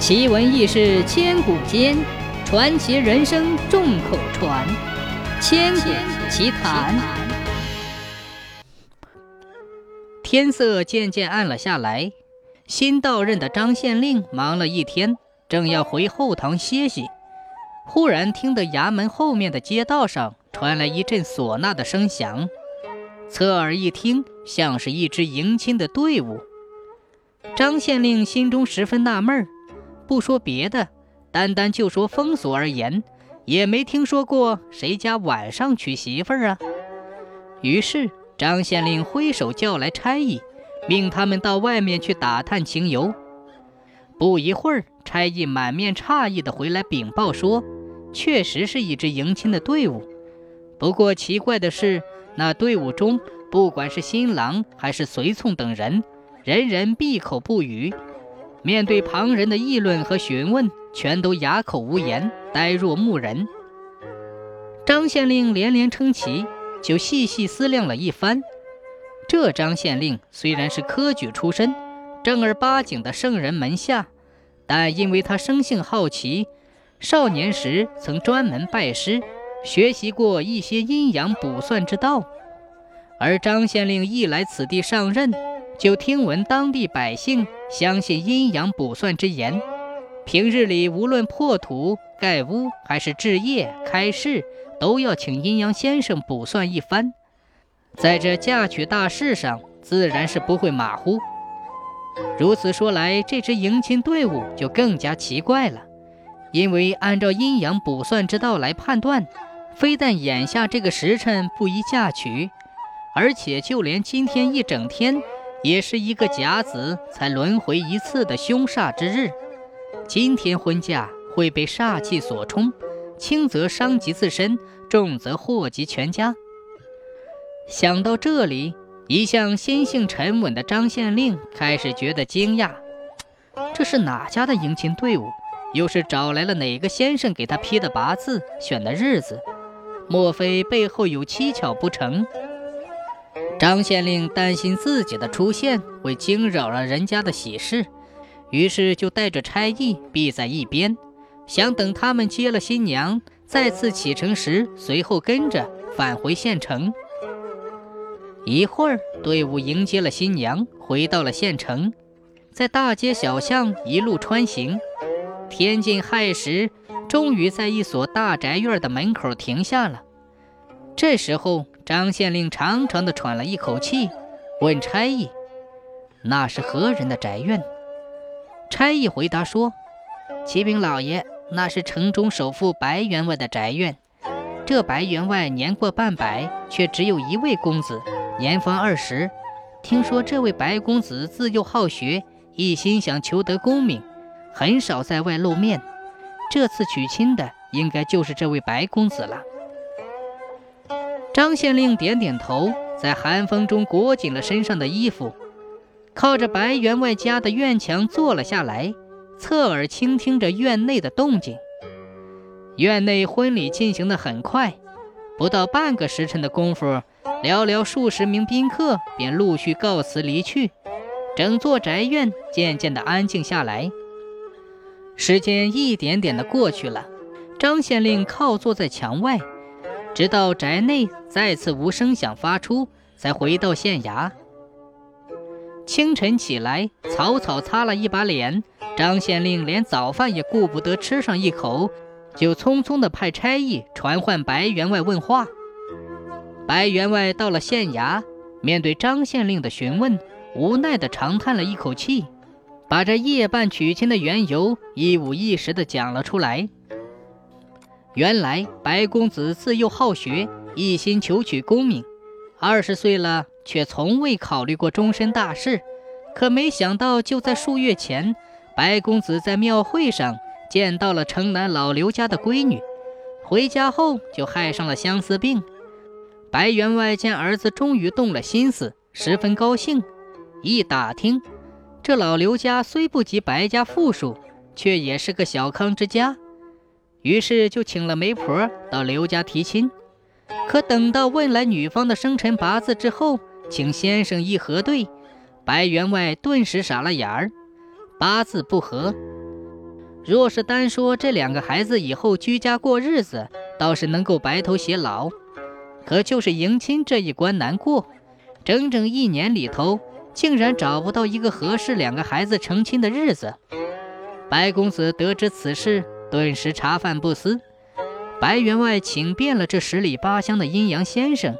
奇闻异事千古间，传奇人生众口传。千古奇谈。天色渐渐暗了下来，新到任的张县令忙了一天，正要回后堂歇息，忽然听得衙门后面的街道上传来一阵唢呐的声响。侧耳一听，像是一支迎亲的队伍。张县令心中十分纳闷儿，不说别的，单单就说风俗而言，也没听说过谁家晚上娶媳妇儿啊。于是张县令挥手叫来差役，命他们到外面去打探情由。不一会儿，差役满面诧异的回来禀报说，确实是一支迎亲的队伍。不过奇怪的是。那队伍中，不管是新郎还是随从等人，人人闭口不语，面对旁人的议论和询问，全都哑口无言，呆若木人。张县令连连称奇，就细细思量了一番。这张县令虽然是科举出身，正儿八经的圣人门下，但因为他生性好奇，少年时曾专门拜师。学习过一些阴阳卜算之道，而张县令一来此地上任，就听闻当地百姓相信阴阳卜算之言，平日里无论破土盖屋还是置业开市，都要请阴阳先生卜算一番。在这嫁娶大事上，自然是不会马虎。如此说来，这支迎亲队伍就更加奇怪了，因为按照阴阳卜算之道来判断。非但眼下这个时辰不宜嫁娶，而且就连今天一整天，也是一个甲子才轮回一次的凶煞之日。今天婚嫁会被煞气所冲，轻则伤及自身，重则祸及全家。想到这里，一向心性沉稳的张县令开始觉得惊讶：这是哪家的迎亲队伍？又是找来了哪个先生给他批的八字、选的日子？莫非背后有蹊跷不成？张县令担心自己的出现会惊扰了人家的喜事，于是就带着差役避在一边，想等他们接了新娘，再次启程时，随后跟着返回县城。一会儿，队伍迎接了新娘，回到了县城，在大街小巷一路穿行，天近亥时。终于在一所大宅院的门口停下了。这时候，张县令长长的喘了一口气，问差役：“那是何人的宅院？”差役回答说：“启禀老爷，那是城中首富白员外的宅院。这白员外年过半百，却只有一位公子，年方二十。听说这位白公子自幼好学，一心想求得功名，很少在外露面。”这次娶亲的应该就是这位白公子了。张县令点点头，在寒风中裹紧了身上的衣服，靠着白员外家的院墙坐了下来，侧耳倾听着院内的动静。院内婚礼进行的很快，不到半个时辰的功夫，寥寥数十名宾客便陆续告辞离去，整座宅院渐渐的安静下来。时间一点点的过去了，张县令靠坐在墙外，直到宅内再次无声响发出，才回到县衙。清晨起来，草草擦了一把脸，张县令连早饭也顾不得吃上一口，就匆匆的派差役传唤白员外问话。白员外到了县衙，面对张县令的询问，无奈的长叹了一口气。把这夜半娶亲的缘由一五一十地讲了出来。原来白公子自幼好学，一心求取功名，二十岁了却从未考虑过终身大事。可没想到，就在数月前，白公子在庙会上见到了城南老刘家的闺女，回家后就害上了相思病。白员外见儿子终于动了心思，十分高兴。一打听。这老刘家虽不及白家富庶，却也是个小康之家，于是就请了媒婆到刘家提亲。可等到问来女方的生辰八字之后，请先生一核对，白员外顿时傻了眼儿，八字不合。若是单说这两个孩子以后居家过日子，倒是能够白头偕老。可就是迎亲这一关难过，整整一年里头，竟然找不到一个合适两个孩子成亲的日子。白公子得知此事，顿时茶饭不思。白员外请遍了这十里八乡的阴阳先生，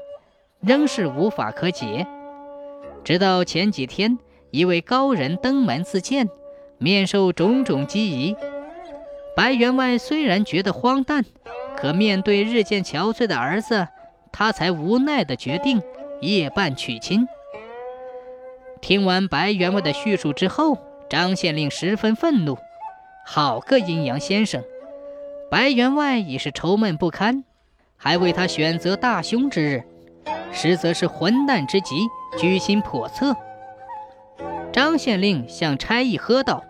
仍是无法可解。直到前几天，一位高人登门自荐，面授种种机宜。白员外虽然觉得荒诞，可面对日渐憔悴的儿子，他才无奈地决定夜半娶亲。听完白员外的叙述之后，张县令十分愤怒。好个阴阳先生！白员外已是愁闷不堪，还为他选择大凶之日，实则是混蛋之极，居心叵测。张县令向差役喝道。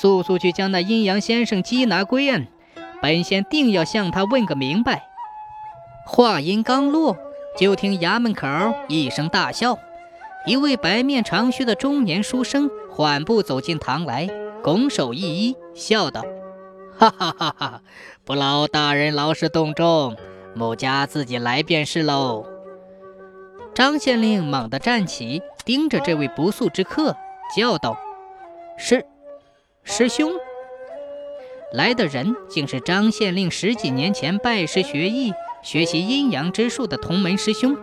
速速去将那阴阳先生缉拿归案，本县定要向他问个明白。话音刚落，就听衙门口一声大笑，一位白面长须的中年书生缓步走进堂来，拱手一揖，笑道：“哈哈哈哈！不劳大人劳师动众，某家自己来便是喽。”张县令猛地站起，盯着这位不速之客，叫道：“是。”师兄，来的人竟是张县令十几年前拜师学艺、学习阴阳之术的同门师兄。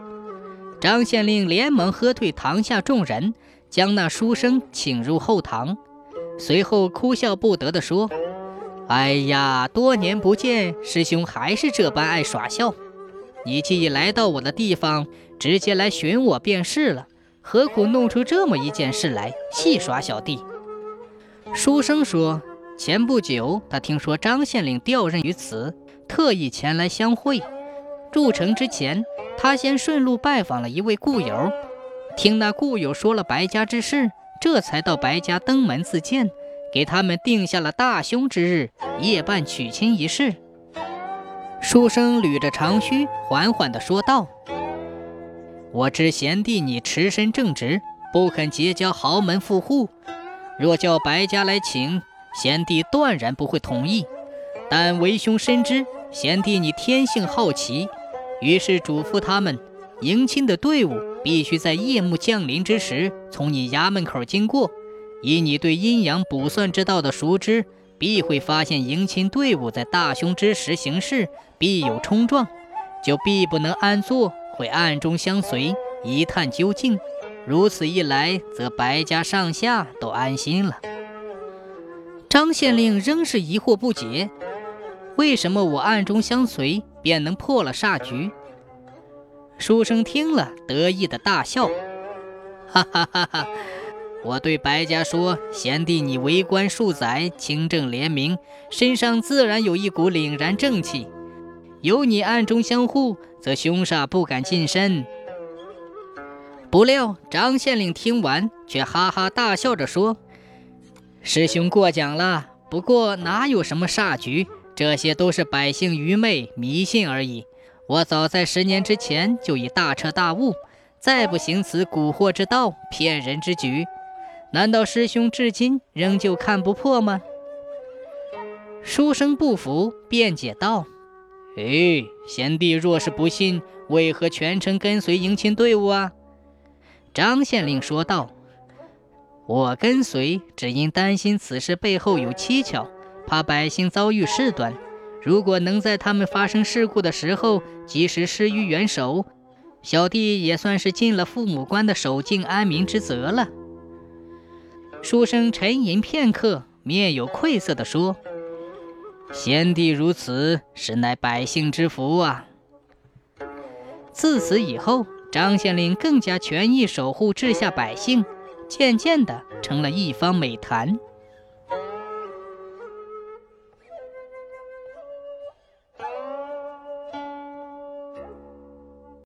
张县令连忙喝退堂下众人，将那书生请入后堂，随后哭笑不得地说：“哎呀，多年不见，师兄还是这般爱耍笑。你既已来到我的地方，直接来寻我便是了，何苦弄出这么一件事来戏耍小弟？”书生说：“前不久，他听说张县令调任于此，特意前来相会。入城之前，他先顺路拜访了一位故友，听那故友说了白家之事，这才到白家登门自荐，给他们定下了大凶之日，夜半娶亲一事。”书生捋着长须，缓缓地说道：“我知贤弟你持身正直，不肯结交豪门富户。”若叫白家来请贤弟，断然不会同意。但为兄深知贤弟你天性好奇，于是嘱咐他们，迎亲的队伍必须在夜幕降临之时从你衙门口经过。以你对阴阳卜算之道的熟知，必会发现迎亲队伍在大凶之时行事必有冲撞，就必不能安坐，会暗中相随，一探究竟。如此一来，则白家上下都安心了。张县令仍是疑惑不解：为什么我暗中相随，便能破了煞局？书生听了，得意的大笑：“哈哈哈哈！我对白家说，贤弟你为官数载，清正廉明，身上自然有一股凛然正气。有你暗中相护，则凶煞不敢近身。”不料张县令听完，却哈哈大笑着说：“师兄过奖了。不过哪有什么煞局，这些都是百姓愚昧迷信而已。我早在十年之前就已大彻大悟，再不行此蛊惑之道、骗人之举。难道师兄至今仍旧看不破吗？”书生不服，辩解道：“哎，贤弟若是不信，为何全程跟随迎亲队伍啊？”张县令说道：“我跟随，只因担心此事背后有蹊跷，怕百姓遭遇事端。如果能在他们发生事故的时候及时施于援手，小弟也算是尽了父母官的守静安民之责了。”书生沉吟片刻，面有愧色地说：“贤弟如此，实乃百姓之福啊。”自此以后。张县令更加全意守护治下百姓，渐渐的成了一方美谈。